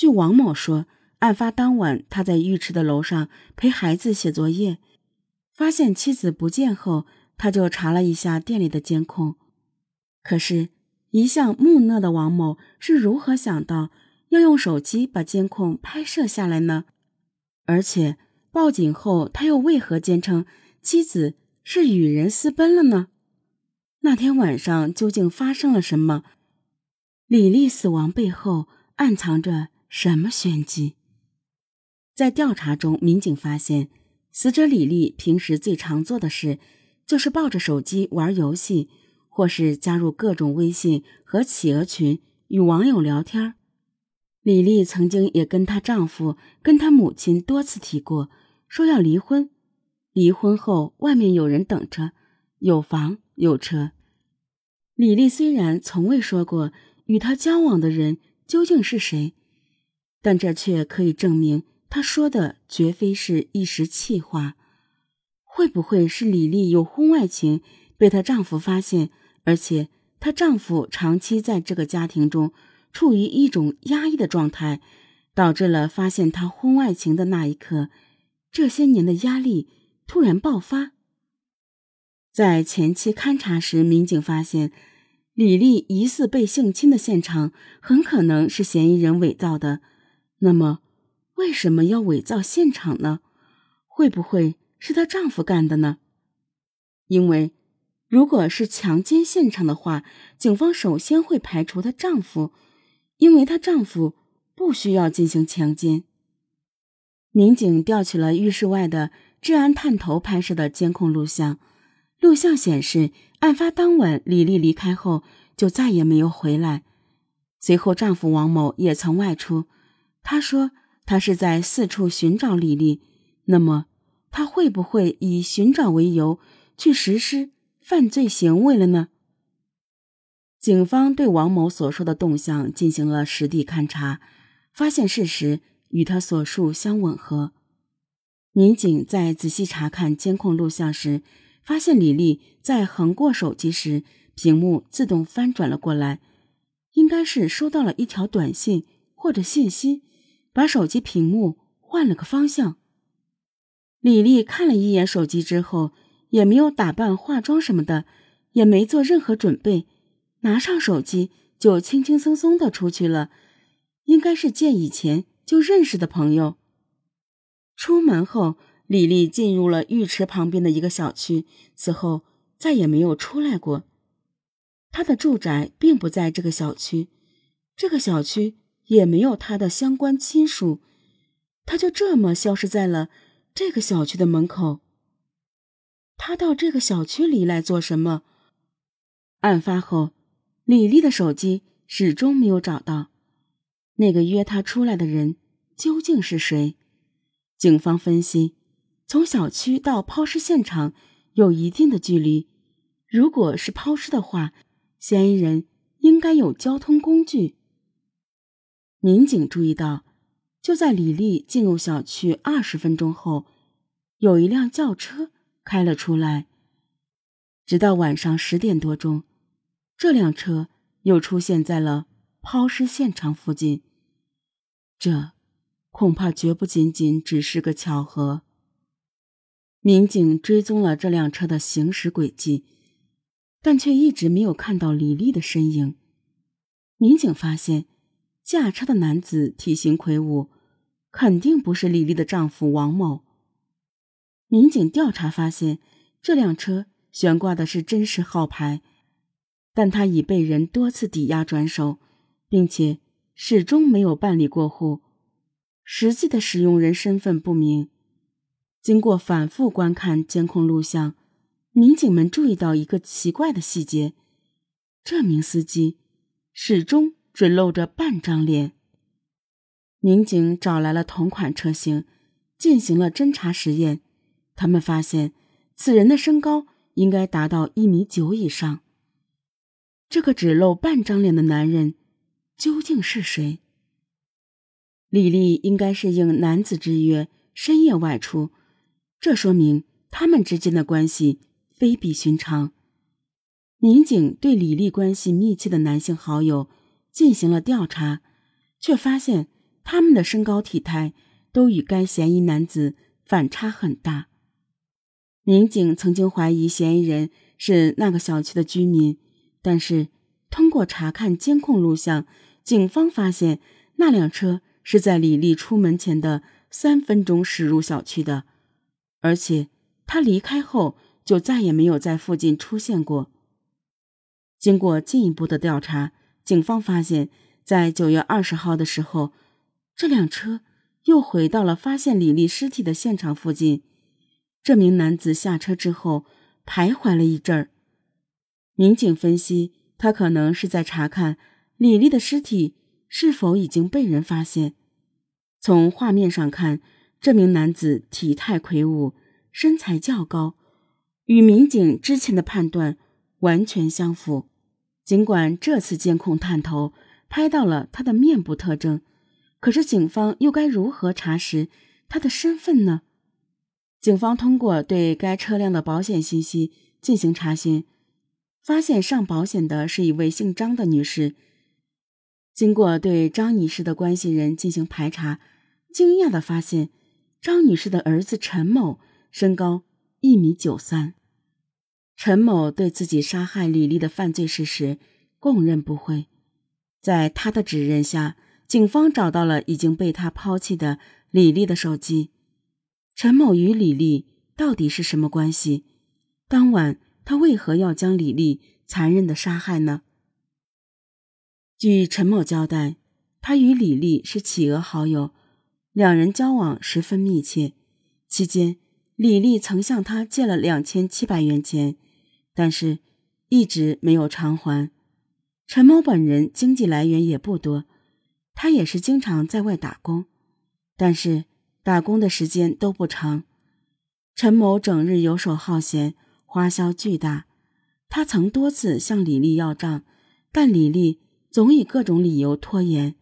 据王某说，案发当晚他在浴池的楼上陪孩子写作业，发现妻子不见后，他就查了一下店里的监控。可是，一向木讷的王某是如何想到要用手机把监控拍摄下来呢？而且，报警后他又为何坚称妻子是与人私奔了呢？那天晚上究竟发生了什么？李丽死亡背后暗藏着？什么玄机？在调查中，民警发现，死者李丽平时最常做的事，就是抱着手机玩游戏，或是加入各种微信和企鹅群与网友聊天。李丽曾经也跟她丈夫、跟她母亲多次提过，说要离婚。离婚后，外面有人等着，有房有车。李丽虽然从未说过与她交往的人究竟是谁。但这却可以证明，她说的绝非是一时气话。会不会是李丽有婚外情，被她丈夫发现，而且她丈夫长期在这个家庭中处于一种压抑的状态，导致了发现她婚外情的那一刻，这些年的压力突然爆发。在前期勘查时，民警发现，李丽疑似被性侵的现场很可能是嫌疑人伪造的。那么，为什么要伪造现场呢？会不会是她丈夫干的呢？因为，如果是强奸现场的话，警方首先会排除她丈夫，因为她丈夫不需要进行强奸。民警调取了浴室外的治安探头拍摄的监控录像，录像显示，案发当晚李丽离开后就再也没有回来，随后丈夫王某也曾外出。他说：“他是在四处寻找李丽，那么他会不会以寻找为由去实施犯罪行为了呢？”警方对王某所说的动向进行了实地勘查，发现事实与他所述相吻合。民警在仔细查看监控录像时，发现李丽在横过手机时，屏幕自动翻转了过来，应该是收到了一条短信或者信息。把手机屏幕换了个方向。李丽看了一眼手机之后，也没有打扮、化妆什么的，也没做任何准备，拿上手机就轻轻松松的出去了。应该是见以前就认识的朋友。出门后，李丽进入了浴池旁边的一个小区，此后再也没有出来过。她的住宅并不在这个小区，这个小区。也没有他的相关亲属，他就这么消失在了这个小区的门口。他到这个小区里来做什么？案发后，李丽的手机始终没有找到。那个约他出来的人究竟是谁？警方分析，从小区到抛尸现场有一定的距离，如果是抛尸的话，嫌疑人应该有交通工具。民警注意到，就在李丽进入小区二十分钟后，有一辆轿车开了出来。直到晚上十点多钟，这辆车又出现在了抛尸现场附近。这恐怕绝不仅仅只是个巧合。民警追踪了这辆车的行驶轨迹，但却一直没有看到李丽的身影。民警发现。驾车的男子体型魁梧，肯定不是李丽的丈夫王某。民警调查发现，这辆车悬挂的是真实号牌，但他已被人多次抵押转手，并且始终没有办理过户，实际的使用人身份不明。经过反复观看监控录像，民警们注意到一个奇怪的细节：这名司机始终。只露着半张脸。民警找来了同款车型，进行了侦查实验。他们发现，此人的身高应该达到一米九以上。这个只露半张脸的男人究竟是谁？李丽应该是应男子之约，深夜外出，这说明他们之间的关系非比寻常。民警对李丽关系密切的男性好友。进行了调查，却发现他们的身高体态都与该嫌疑男子反差很大。民警曾经怀疑嫌疑人是那个小区的居民，但是通过查看监控录像，警方发现那辆车是在李丽出门前的三分钟驶入小区的，而且他离开后就再也没有在附近出现过。经过进一步的调查，警方发现，在九月二十号的时候，这辆车又回到了发现李丽尸体的现场附近。这名男子下车之后徘徊了一阵儿，民警分析，他可能是在查看李丽的尸体是否已经被人发现。从画面上看，这名男子体态魁梧，身材较高，与民警之前的判断完全相符。尽管这次监控探头拍到了他的面部特征，可是警方又该如何查实他的身份呢？警方通过对该车辆的保险信息进行查询，发现上保险的是一位姓张的女士。经过对张女士的关系人进行排查，惊讶地发现，张女士的儿子陈某身高一米九三。陈某对自己杀害李丽的犯罪事实供认不讳。在他的指认下，警方找到了已经被他抛弃的李丽的手机。陈某与李丽到底是什么关系？当晚他为何要将李丽残忍的杀害呢？据陈某交代，他与李丽是企鹅好友，两人交往十分密切。期间，李丽曾向他借了两千七百元钱，但是一直没有偿还。陈某本人经济来源也不多，他也是经常在外打工，但是。打工的时间都不长，陈某整日游手好闲，花销巨大。他曾多次向李丽要账，但李丽总以各种理由拖延。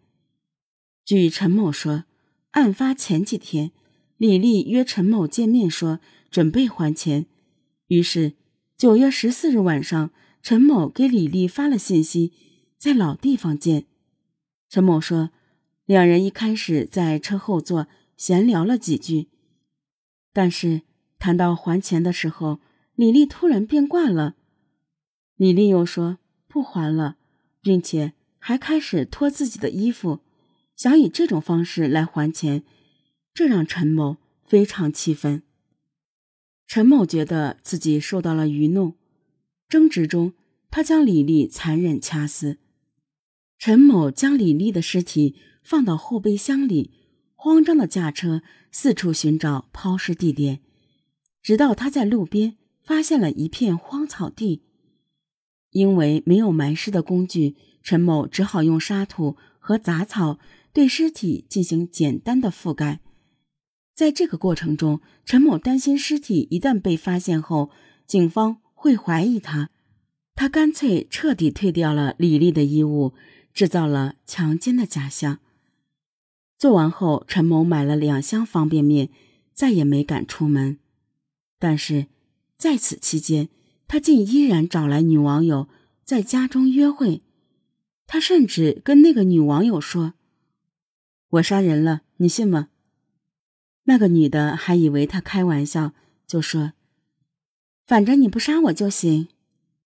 据陈某说，案发前几天，李丽约陈某见面，说准备还钱。于是，九月十四日晚上，陈某给李丽发了信息，在老地方见。陈某说，两人一开始在车后座。闲聊了几句，但是谈到还钱的时候，李丽突然变卦了。李丽又说不还了，并且还开始脱自己的衣服，想以这种方式来还钱，这让陈某非常气愤。陈某觉得自己受到了愚弄，争执中，他将李丽残忍掐死。陈某将李丽的尸体放到后备箱里。慌张的驾车四处寻找抛尸地点，直到他在路边发现了一片荒草地。因为没有埋尸的工具，陈某只好用沙土和杂草对尸体进行简单的覆盖。在这个过程中，陈某担心尸体一旦被发现后，警方会怀疑他，他干脆彻底退掉了李丽的衣物，制造了强奸的假象。做完后，陈某买了两箱方便面，再也没敢出门。但是在此期间，他竟依然找来女网友在家中约会。他甚至跟那个女网友说：“我杀人了，你信吗？”那个女的还以为他开玩笑，就说：“反正你不杀我就行。”